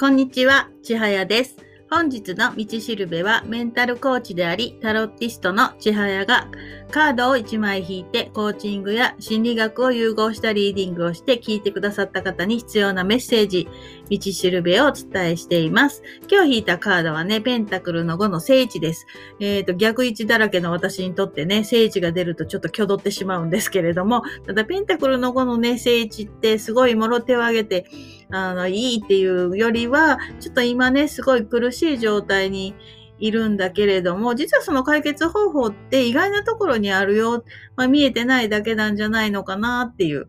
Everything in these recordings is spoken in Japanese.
こんにちは、ちはやです。本日の道しるべはメンタルコーチであり、タロッティストのちはやがカードを1枚引いてコーチングや心理学を融合したリーディングをして聞いてくださった方に必要なメッセージ、道しるべをお伝えしています。今日引いたカードはね、ペンタクルの5の聖地です。えっ、ー、と、逆位置だらけの私にとってね、聖地が出るとちょっと挙動ってしまうんですけれども、ただペンタクルの5のね、聖地ってすごいもろ手を挙げて、あの、いいっていうよりは、ちょっと今ね、すごい苦しい状態にいるんだけれども、実はその解決方法って意外なところにあるよ、まあ、見えてないだけなんじゃないのかなっていう。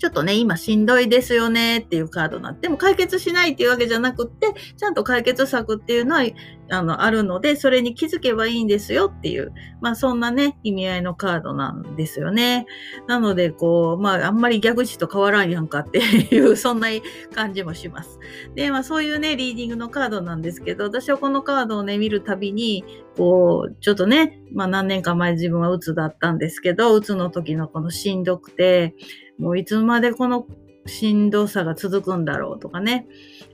ちょっとね、今しんどいですよねっていうカードになっても解決しないっていうわけじゃなくって、ちゃんと解決策っていうのは、あの、あるので、それに気づけばいいんですよっていう、まあそんなね、意味合いのカードなんですよね。なので、こう、まああんまり逆地と変わらんやんかっていう、そんな感じもします。で、まあそういうね、リーディングのカードなんですけど、私はこのカードをね、見るたびに、こう、ちょっとね、まあ何年か前自分は鬱だったんですけど、鬱の時のこのしんどくて、もういつまでこのしんどさが続くんだろうとかね。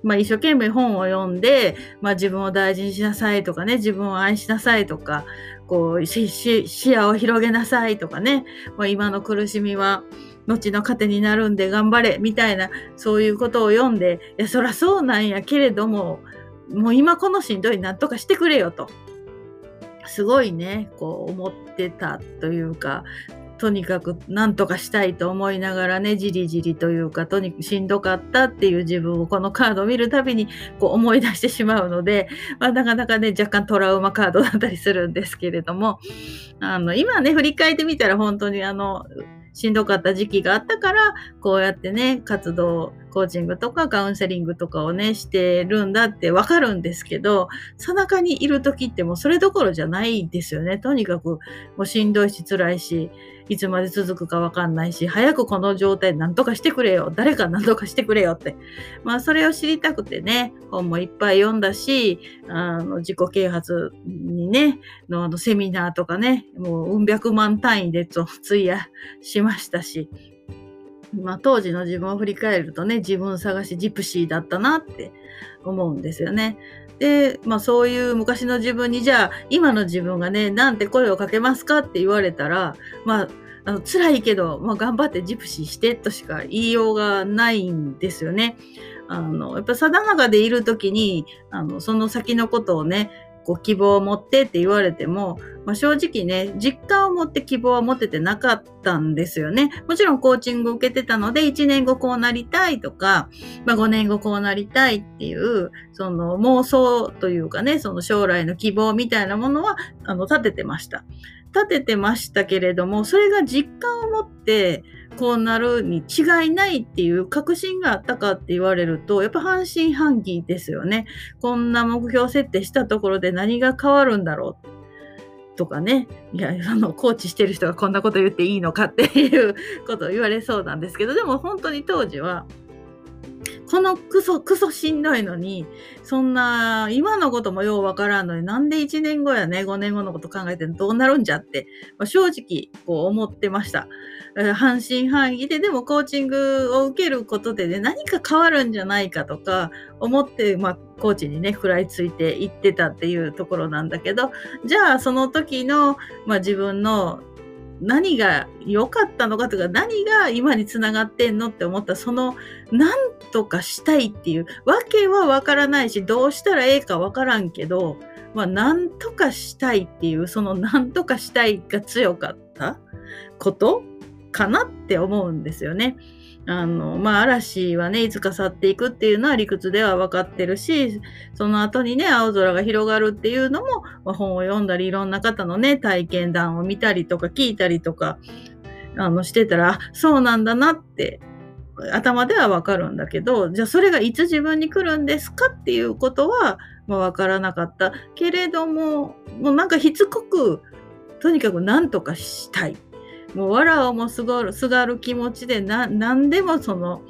まあ一生懸命本を読んで、まあ自分を大事にしなさいとかね、自分を愛しなさいとか、こう、視野を広げなさいとかね、まあ、今の苦しみは後の糧になるんで頑張れみたいな、そういうことを読んで、いや、そらそうなんやけれども、もう今このしんどいなんとかしてくれよと。すごいね、こう思ってたというか、とにかく何とかしたいと思いながらね、じりじりというか、とにかくしんどかったっていう自分をこのカードを見るたびにこう思い出してしまうので、まあ、なかなかね、若干トラウマカードだったりするんですけれども、あの、今ね、振り返ってみたら本当にあの、しんどかった時期があったから、こうやってね、活動、コーチングとかカウンセリングとかをね、してるんだってわかるんですけど、その中にいる時ってもうそれどころじゃないですよね。とにかくもうしんどいし辛いし、いつまで続くかわかんないし、早くこの状態何とかしてくれよ。誰か何とかしてくれよって。まあ、それを知りたくてね、本もいっぱい読んだし、あの、自己啓発にね、のあのセミナーとかね、もう、うん百万単位で費やしましたし、まあ、当時の自分を振り返るとね、自分探しジプシーだったなって思うんですよね。で、まあそういう昔の自分に、じゃあ今の自分がね、なんて声をかけますかって言われたら、まあ、あの辛いけど、まあ、頑張ってジプシーしてとしか言いようがないんですよね。あの、やっぱ定中でいるときに、あの、その先のことをね、ご希望を持ってって言われても、まあ、正直ね、実感を持って希望は持ててなかったたんですよね。もちろんコーチングを受けてたので、1年後こうなりたいとか、まあ、5年後こうなりたいっていう、その妄想というかね、その将来の希望みたいなものは、あの、立ててました。立ててましたけれども、それが実感を持ってこうなるに違いないっていう確信があったかって言われると、やっぱ半信半疑ですよね。こんな目標設定したところで何が変わるんだろう。とかね、いや、あの、コーチしてる人がこんなこと言っていいのかっていうことを言われそうなんですけど、でも本当に当時は、このクソ、クソしんどいのに、そんな、今のこともようわからんのに、なんで1年後やね、5年後のこと考えてどうなるんじゃって、まあ、正直、こう思ってました。半信半疑で、でもコーチングを受けることでね、何か変わるんじゃないかとか、思って、まあ、コーチにね、食らいついていってたっていうところなんだけど、じゃあ、その時の、まあ、自分の何が良かったのかとか、何が今につながってんのって思ったその、何とかしたいっていう、わけはわからないし、どうしたらええかわからんけど、まあ、何とかしたいっていう、その何とかしたいが強かったことかなって思うんですよね。あの、まあ、嵐はね、いつか去っていくっていうのは理屈では分かってるし、その後にね、青空が広がるっていうのも、まあ、本を読んだり、いろんな方のね、体験談を見たりとか聞いたりとか、あの、してたら、そうなんだなって、頭では分かるんだけど、じゃあそれがいつ自分に来るんですかっていうことは、まあ、分からなかった。けれども、もうなんかしつこく、とにかく何とかしたい。もうわらをもすがるすがる気持ちで何でもその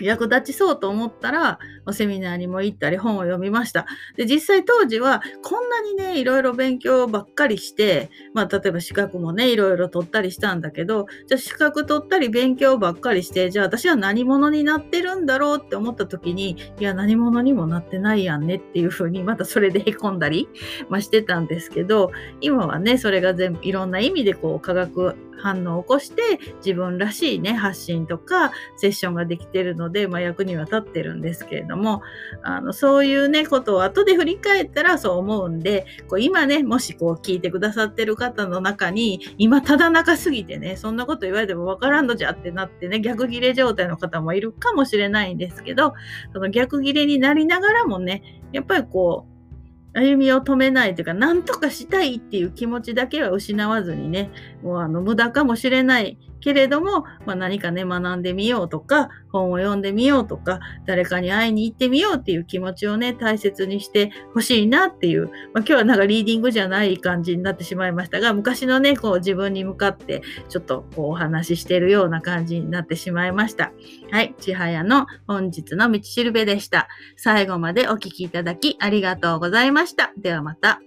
役立ちそうと思ったらセミナーにも行ったり本を読みました。で、実際当時はこんなにね、いろいろ勉強ばっかりして、まあ例えば資格もね、いろいろ取ったりしたんだけど、じゃあ資格取ったり勉強ばっかりして、じゃあ私は何者になってるんだろうって思った時に、いや何者にもなってないやんねっていうふうに、またそれで凹んだり、まあ、してたんですけど、今はね、それが全部いろんな意味でこう化学反応を起こして自分らしいね、発信とかセッションができてるので、まあ、役には立ってるんですけれどども、あの、そういうね、ことを後で振り返ったらそう思うんで、こう今ね、もしこう聞いてくださってる方の中に、今ただ中すぎてね、そんなこと言われてもわからんのじゃってなってね、逆ギレ状態の方もいるかもしれないんですけど、その逆ギレになりながらもね、やっぱりこう、歩みを止めないというか、なんとかしたいっていう気持ちだけは失わずにね、もうあの無駄かもしれないけれども、まあ、何かね、学んでみようとか、本を読んでみようとか、誰かに会いに行ってみようっていう気持ちをね、大切にしてほしいなっていう、まあ、今日はなんかリーディングじゃない感じになってしまいましたが、昔のね、こう自分に向かってちょっとこうお話ししてるような感じになってしまいました。はい、ちはやの本日の道しるべでした。最後までお聴きいただきありがとうございました。ではまた。